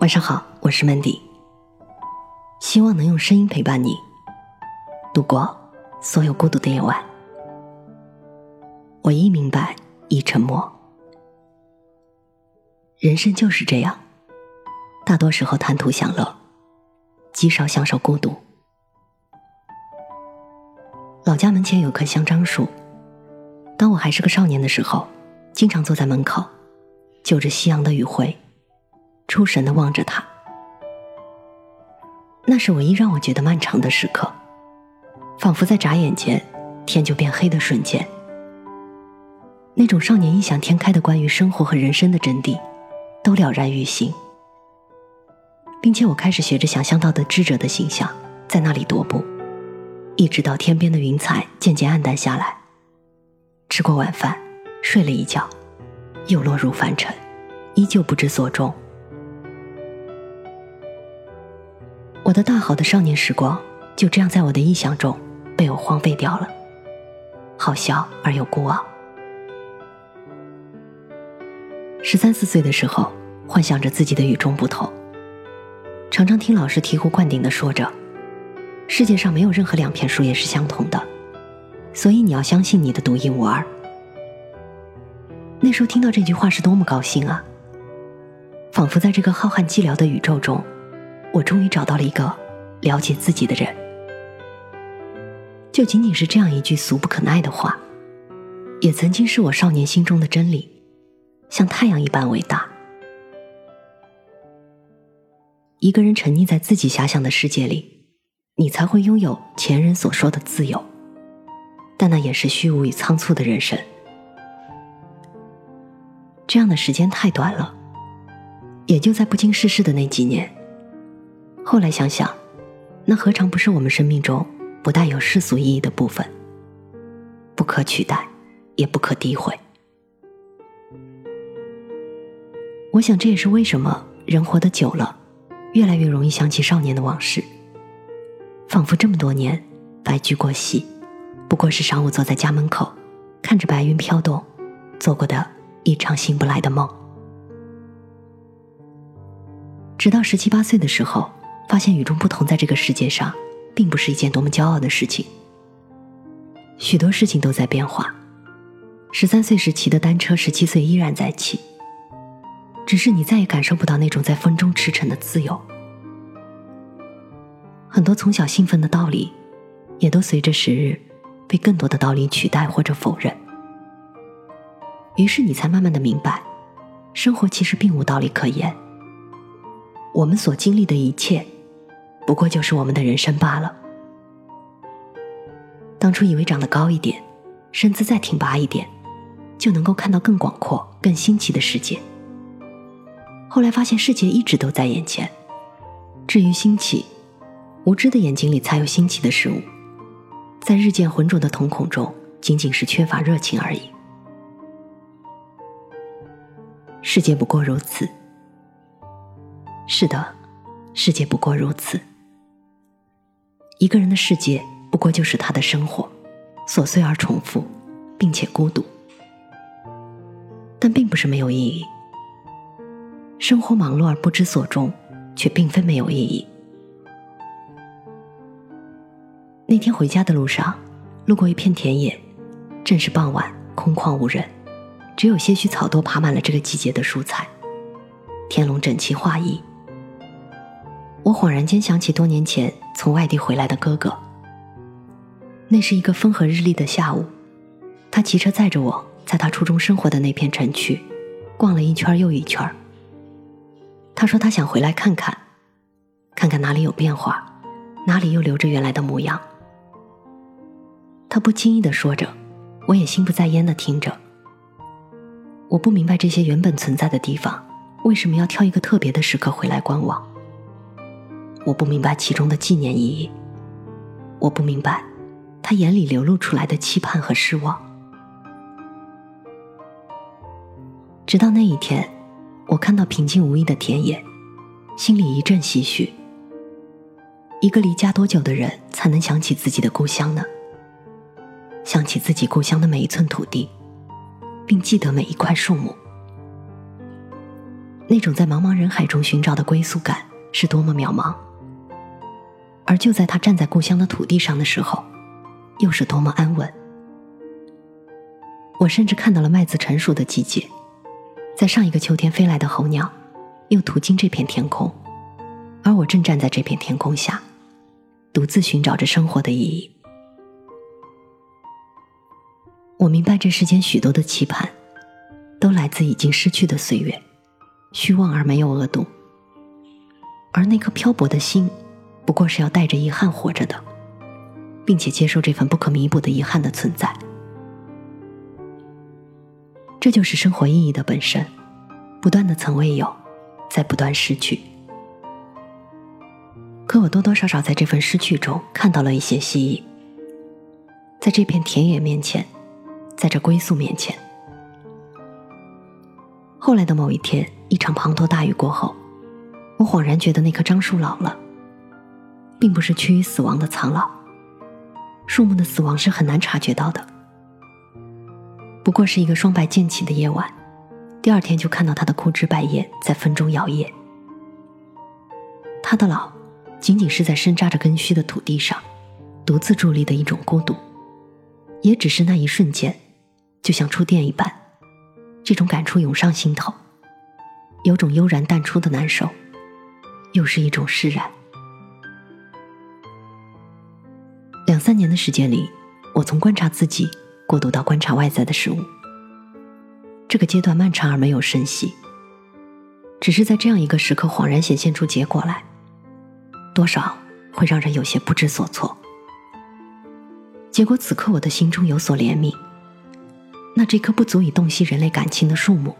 晚上好，我是 Mandy，希望能用声音陪伴你度过所有孤独的夜晚。我一明白，一沉默，人生就是这样，大多时候贪图享乐，极少享受孤独。老家门前有棵香樟树，当我还是个少年的时候，经常坐在门口，就着夕阳的余晖。出神的望着他，那是唯一让我觉得漫长的时刻，仿佛在眨眼间，天就变黑的瞬间。那种少年异想天开的关于生活和人生的真谛，都了然于心，并且我开始学着想象到的智者的形象，在那里踱步，一直到天边的云彩渐渐暗淡下来。吃过晚饭，睡了一觉，又落入凡尘，依旧不知所终。我的大好的少年时光就这样在我的臆想中被我荒废掉了，好笑而又孤傲。十三四岁的时候，幻想着自己的与众不同，常常听老师醍醐灌顶的说着：“世界上没有任何两片树叶是相同的，所以你要相信你的独一无二。”那时候听到这句话是多么高兴啊！仿佛在这个浩瀚寂寥的宇宙中。我终于找到了一个了解自己的人，就仅仅是这样一句俗不可耐的话，也曾经是我少年心中的真理，像太阳一般伟大。一个人沉溺在自己遐想的世界里，你才会拥有前人所说的自由，但那也是虚无与仓促的人生。这样的时间太短了，也就在不经世事的那几年。后来想想，那何尝不是我们生命中不带有世俗意义的部分？不可取代，也不可诋毁。我想这也是为什么人活得久了，越来越容易想起少年的往事，仿佛这么多年白驹过隙，不过是上午坐在家门口，看着白云飘动，做过的一场醒不来的梦。直到十七八岁的时候。发现与众不同，在这个世界上，并不是一件多么骄傲的事情。许多事情都在变化。十三岁时骑的单车，十七岁依然在骑。只是你再也感受不到那种在风中驰骋的自由。很多从小兴奋的道理，也都随着时日，被更多的道理取代或者否认。于是你才慢慢的明白，生活其实并无道理可言。我们所经历的一切。不过就是我们的人生罢了。当初以为长得高一点，身姿再挺拔一点，就能够看到更广阔、更新奇的世界。后来发现世界一直都在眼前。至于新奇，无知的眼睛里才有新奇的事物，在日渐浑浊的瞳孔中，仅仅是缺乏热情而已。世界不过如此。是的，世界不过如此。一个人的世界不过就是他的生活，琐碎而重复，并且孤独，但并不是没有意义。生活忙碌而不知所终，却并非没有意义。那天回家的路上，路过一片田野，正是傍晚，空旷无人，只有些许草垛爬满了这个季节的蔬菜，田垄整齐划一。我恍然间想起多年前从外地回来的哥哥。那是一个风和日丽的下午，他骑车载着我，在他初中生活的那片城区，逛了一圈又一圈。他说他想回来看看，看看哪里有变化，哪里又留着原来的模样。他不经意的说着，我也心不在焉的听着。我不明白这些原本存在的地方，为什么要挑一个特别的时刻回来观望。我不明白其中的纪念意义，我不明白他眼里流露出来的期盼和失望。直到那一天，我看到平静无依的田野，心里一阵唏嘘。一个离家多久的人才能想起自己的故乡呢？想起自己故乡的每一寸土地，并记得每一块树木。那种在茫茫人海中寻找的归宿感是多么渺茫。而就在他站在故乡的土地上的时候，又是多么安稳。我甚至看到了麦子成熟的季节，在上一个秋天飞来的候鸟，又途经这片天空，而我正站在这片天空下，独自寻找着生活的意义。我明白，这世间许多的期盼，都来自已经失去的岁月，虚妄而没有额度。而那颗漂泊的心，不过是要带着遗憾活着的，并且接受这份不可弥补的遗憾的存在。这就是生活意义的本身，不断的曾未有，在不断失去。可我多多少少在这份失去中看到了一些希冀，在这片田野面前。在这归宿面前，后来的某一天，一场滂沱大雨过后，我恍然觉得那棵樟树老了，并不是趋于死亡的苍老。树木的死亡是很难察觉到的，不过是一个霜白渐起的夜晚，第二天就看到它的枯枝败叶在风中摇曳。它的老，仅仅是在深扎着根须的土地上，独自伫立的一种孤独，也只是那一瞬间。就像触电一般，这种感触涌上心头，有种悠然淡出的难受，又是一种释然。三年的时间里，我从观察自己过渡到观察外在的事物。这个阶段漫长而没有声息，只是在这样一个时刻恍然显现出结果来，多少会让人有些不知所措。结果此刻我的心中有所怜悯。那这棵不足以洞悉人类感情的树木，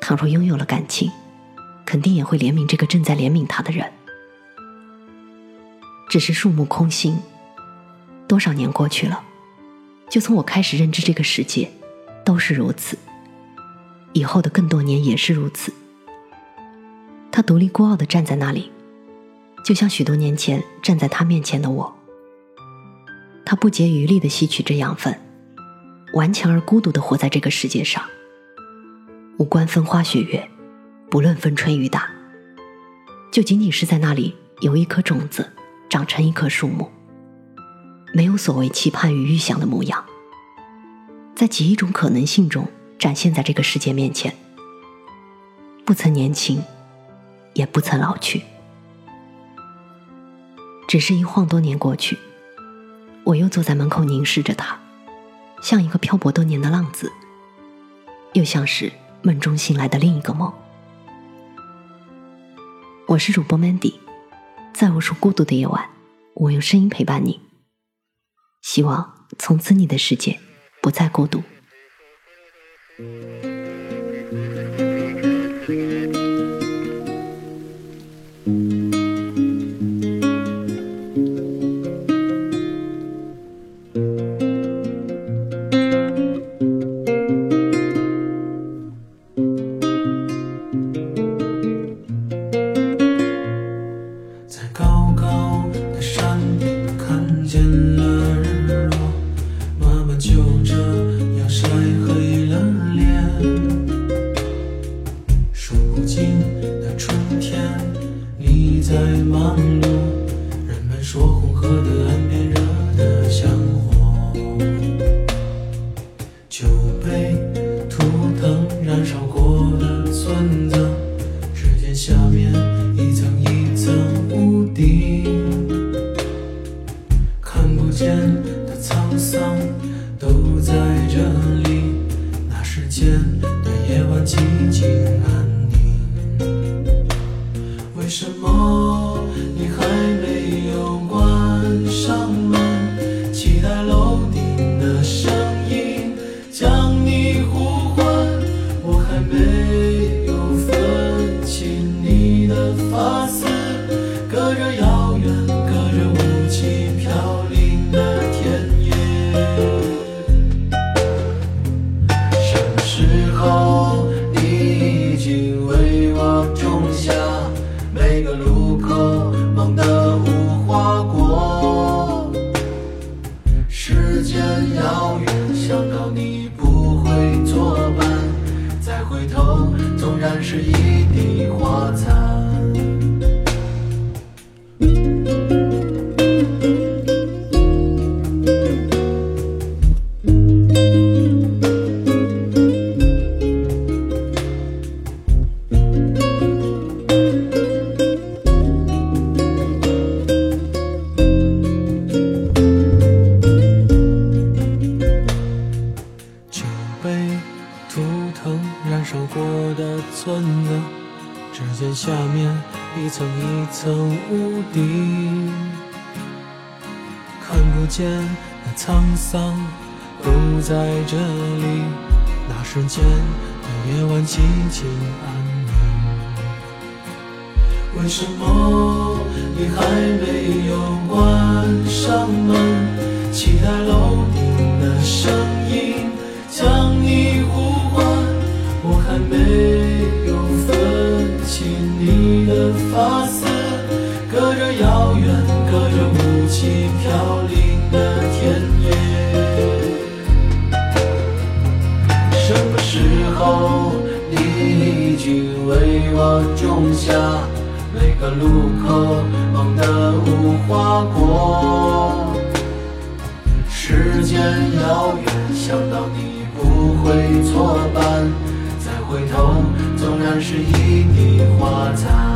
倘若拥有了感情，肯定也会怜悯这个正在怜悯它的人。只是树木空心，多少年过去了，就从我开始认知这个世界，都是如此。以后的更多年也是如此。他独立孤傲的站在那里，就像许多年前站在他面前的我。他不竭余力的吸取着养分。顽强而孤独的活在这个世界上，无关风花雪月，不论风吹雨打，就仅仅是在那里有一颗种子长成一棵树木，没有所谓期盼与预想的模样，在几亿种可能性中展现在这个世界面前，不曾年轻，也不曾老去，只是一晃多年过去，我又坐在门口凝视着他。像一个漂泊多年的浪子，又像是梦中醒来的另一个梦。我是主播 Mandy，在无数孤独的夜晚，我用声音陪伴你。希望从此你的世界不再孤独。想指尖下面一层一层屋顶，看不见那沧桑都在这里。那瞬间的夜晚寂静安宁。为什么你还没有关上门？下每个路口蒙的无花果。时间遥远想到你不会作伴再回头纵然是一地花残。